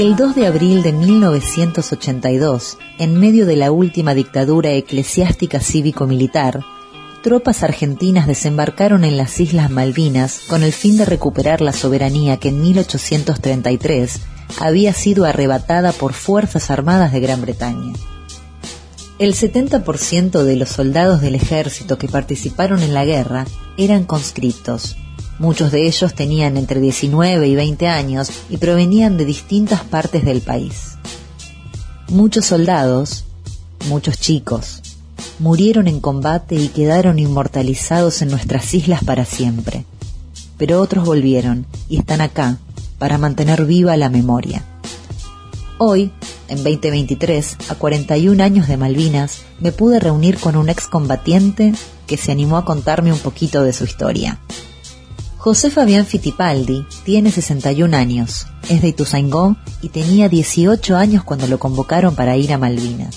El 2 de abril de 1982, en medio de la última dictadura eclesiástica cívico-militar, tropas argentinas desembarcaron en las Islas Malvinas con el fin de recuperar la soberanía que en 1833 había sido arrebatada por Fuerzas Armadas de Gran Bretaña. El 70% de los soldados del ejército que participaron en la guerra eran conscriptos. Muchos de ellos tenían entre 19 y 20 años y provenían de distintas partes del país. Muchos soldados, muchos chicos, murieron en combate y quedaron inmortalizados en nuestras islas para siempre. Pero otros volvieron y están acá para mantener viva la memoria. Hoy, en 2023, a 41 años de Malvinas, me pude reunir con un excombatiente que se animó a contarme un poquito de su historia. José Fabián Fittipaldi tiene 61 años, es de Ituzaingó y tenía 18 años cuando lo convocaron para ir a Malvinas.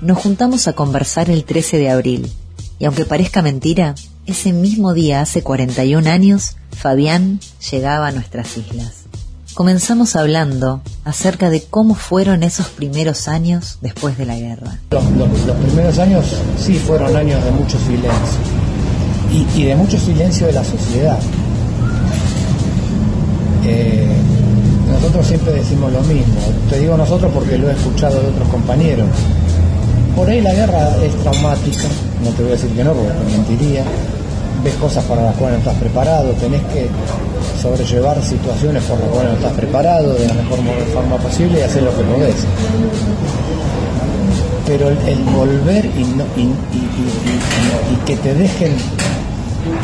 Nos juntamos a conversar el 13 de abril, y aunque parezca mentira, ese mismo día, hace 41 años, Fabián llegaba a nuestras islas. Comenzamos hablando acerca de cómo fueron esos primeros años después de la guerra. Los, primeros años sí fueron años de mucho silencio y, de mucho silencio de la sociedad. Eh, nosotros siempre decimos lo mismo, te digo nosotros porque lo he escuchado de otros compañeros. Por ahí la guerra es traumática, no te voy a decir que no porque te mentiría, ves cosas para las cuales no estás preparado, tenés que sobrellevar situaciones por las cuales no estás preparado de la mejor forma posible y hacer lo que podés. Pero el, volver y, que te dejen,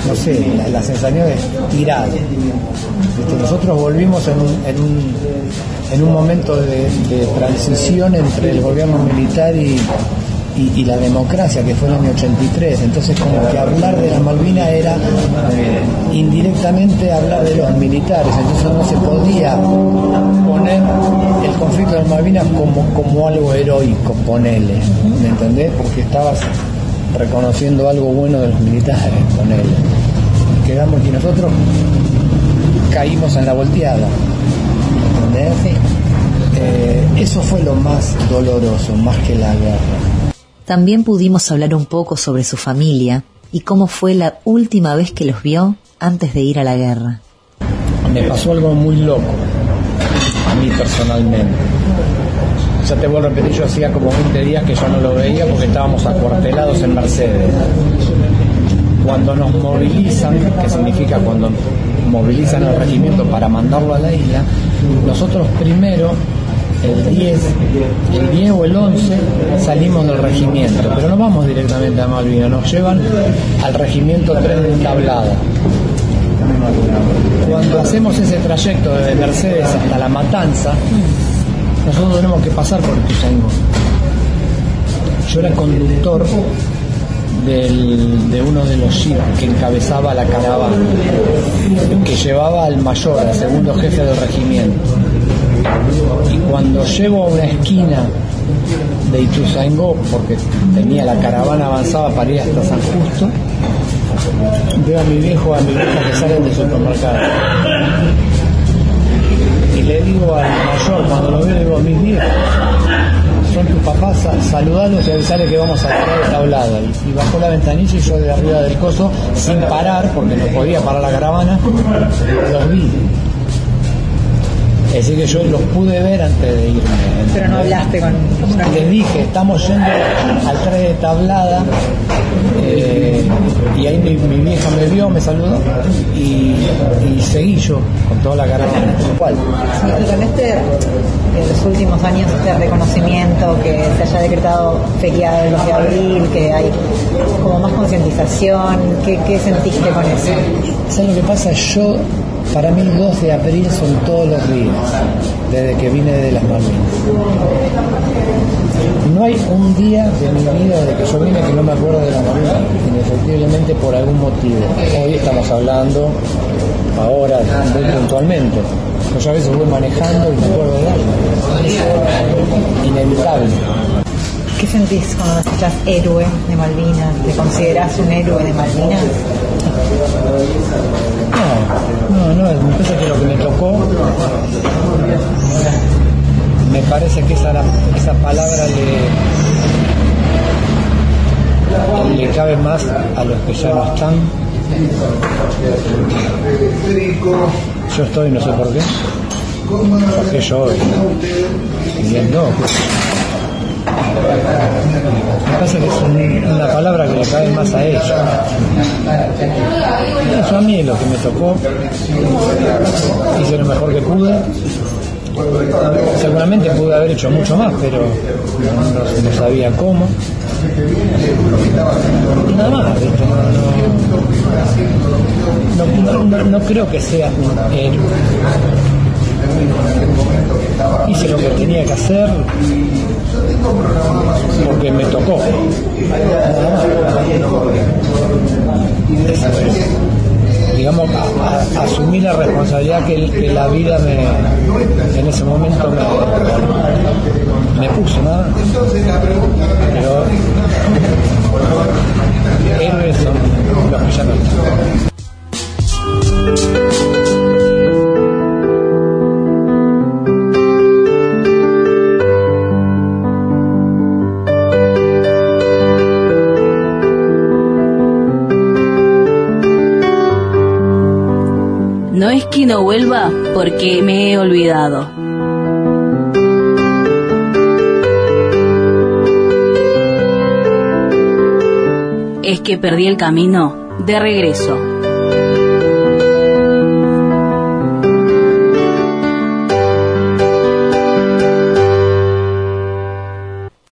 no sé, la, sensación de tirado. Nosotros volvimos en un, en un, en un momento de transición entre el gobierno militar y, y, la democracia, que fue en el año 83. Entonces, como que hablar de la Malvinas era eh, indirectamente hablar de los militares. Entonces, no se podía poner el conflicto de Malvinas como, como algo heroico, ponele. ¿Me entendés? Porque estabas reconociendo algo bueno de los militares, ponele. Quedamos y nosotros caímos en la volteada. ¿Entendés? Eh, eso fue lo más doloroso, más que la guerra. También pudimos hablar un poco sobre su familia y cómo fue la última vez que los vio antes de ir a la guerra. Me pasó algo muy loco, a mí personalmente. Ya te vuelvo a repetir, yo hacía como 20 días que yo no lo veía porque estábamos acuartelados en Mercedes. Cuando nos movilizan, que significa cuando movilizan el regimiento para mandarlo a la isla, nosotros primero el 10, el 10 o el 11 salimos del regimiento, pero no vamos directamente a Malvinas, nos llevan al regimiento 3 de Tablada. Cuando hacemos ese trayecto de Mercedes hasta La Matanza, nosotros tenemos que pasar por Ituzaingó. Yo era conductor de uno de los jeeps que encabezaba la caravana, que llevaba al mayor, al segundo jefe del regimiento y cuando llego a una esquina de Ituzaingó, porque tenía la caravana avanzada para ir hasta San Justo, veo a mi viejo, a mi vieja que salen del supermercado. Y le digo al mayor, cuando lo veo, le digo, mis viejos, son tus papás, saludalos y avisarles que vamos a parar esta tablada. Y, bajó la ventanilla y yo de arriba del coso, sin parar, porque no podía parar la caravana, los vi decir, que yo los pude ver antes de irme. Pero no hablaste con... Les dije, estamos yendo al tren de tablada eh, y ahí mi, vieja me vio, me saludó y, seguí yo con toda la caravana. ¿Cuál? Sí, con este, en los últimos años, este reconocimiento, que se haya decretado feriado el 2 de abril, que hay como más concientización, ¿qué, ¿qué sentiste con eso? ¿Sabes lo que pasa? Yo para mí 2 de abril son todos los días, desde que vine de las Malvinas. No hay un día de mi vida desde que yo vine que no me acuerdo de las Malvinas, indefectiblemente por algún motivo. Hoy estamos hablando, ahora, muy puntualmente. Yo a veces voy manejando y me acuerdo de algo. Inevitable. ¿Qué sentís cuando escuchas héroe de Malvinas? ¿Te considerás un héroe de Malvinas? No, no, no, me parece que lo que me tocó me parece que esa, esa palabra le, le cabe más a los que ya no están. Yo estoy, no sé por qué. ¿Por qué yo? Y él no. Me parece que es una palabra que le cae más a ellos. Eso a mí es lo que me tocó. Hice lo mejor que pude. Seguramente pude haber hecho mucho más, pero no, sabía cómo. Nada más, no, no, no, creo que sea un héroe hice lo que tenía que hacer porque me tocó. Digamos, asumí la responsabilidad que, la vida me, en ese momento me, me puso, ¿no? Pero héroes son los que ya no están. No es que no vuelva porque me he olvidado. Es que perdí el camino de regreso.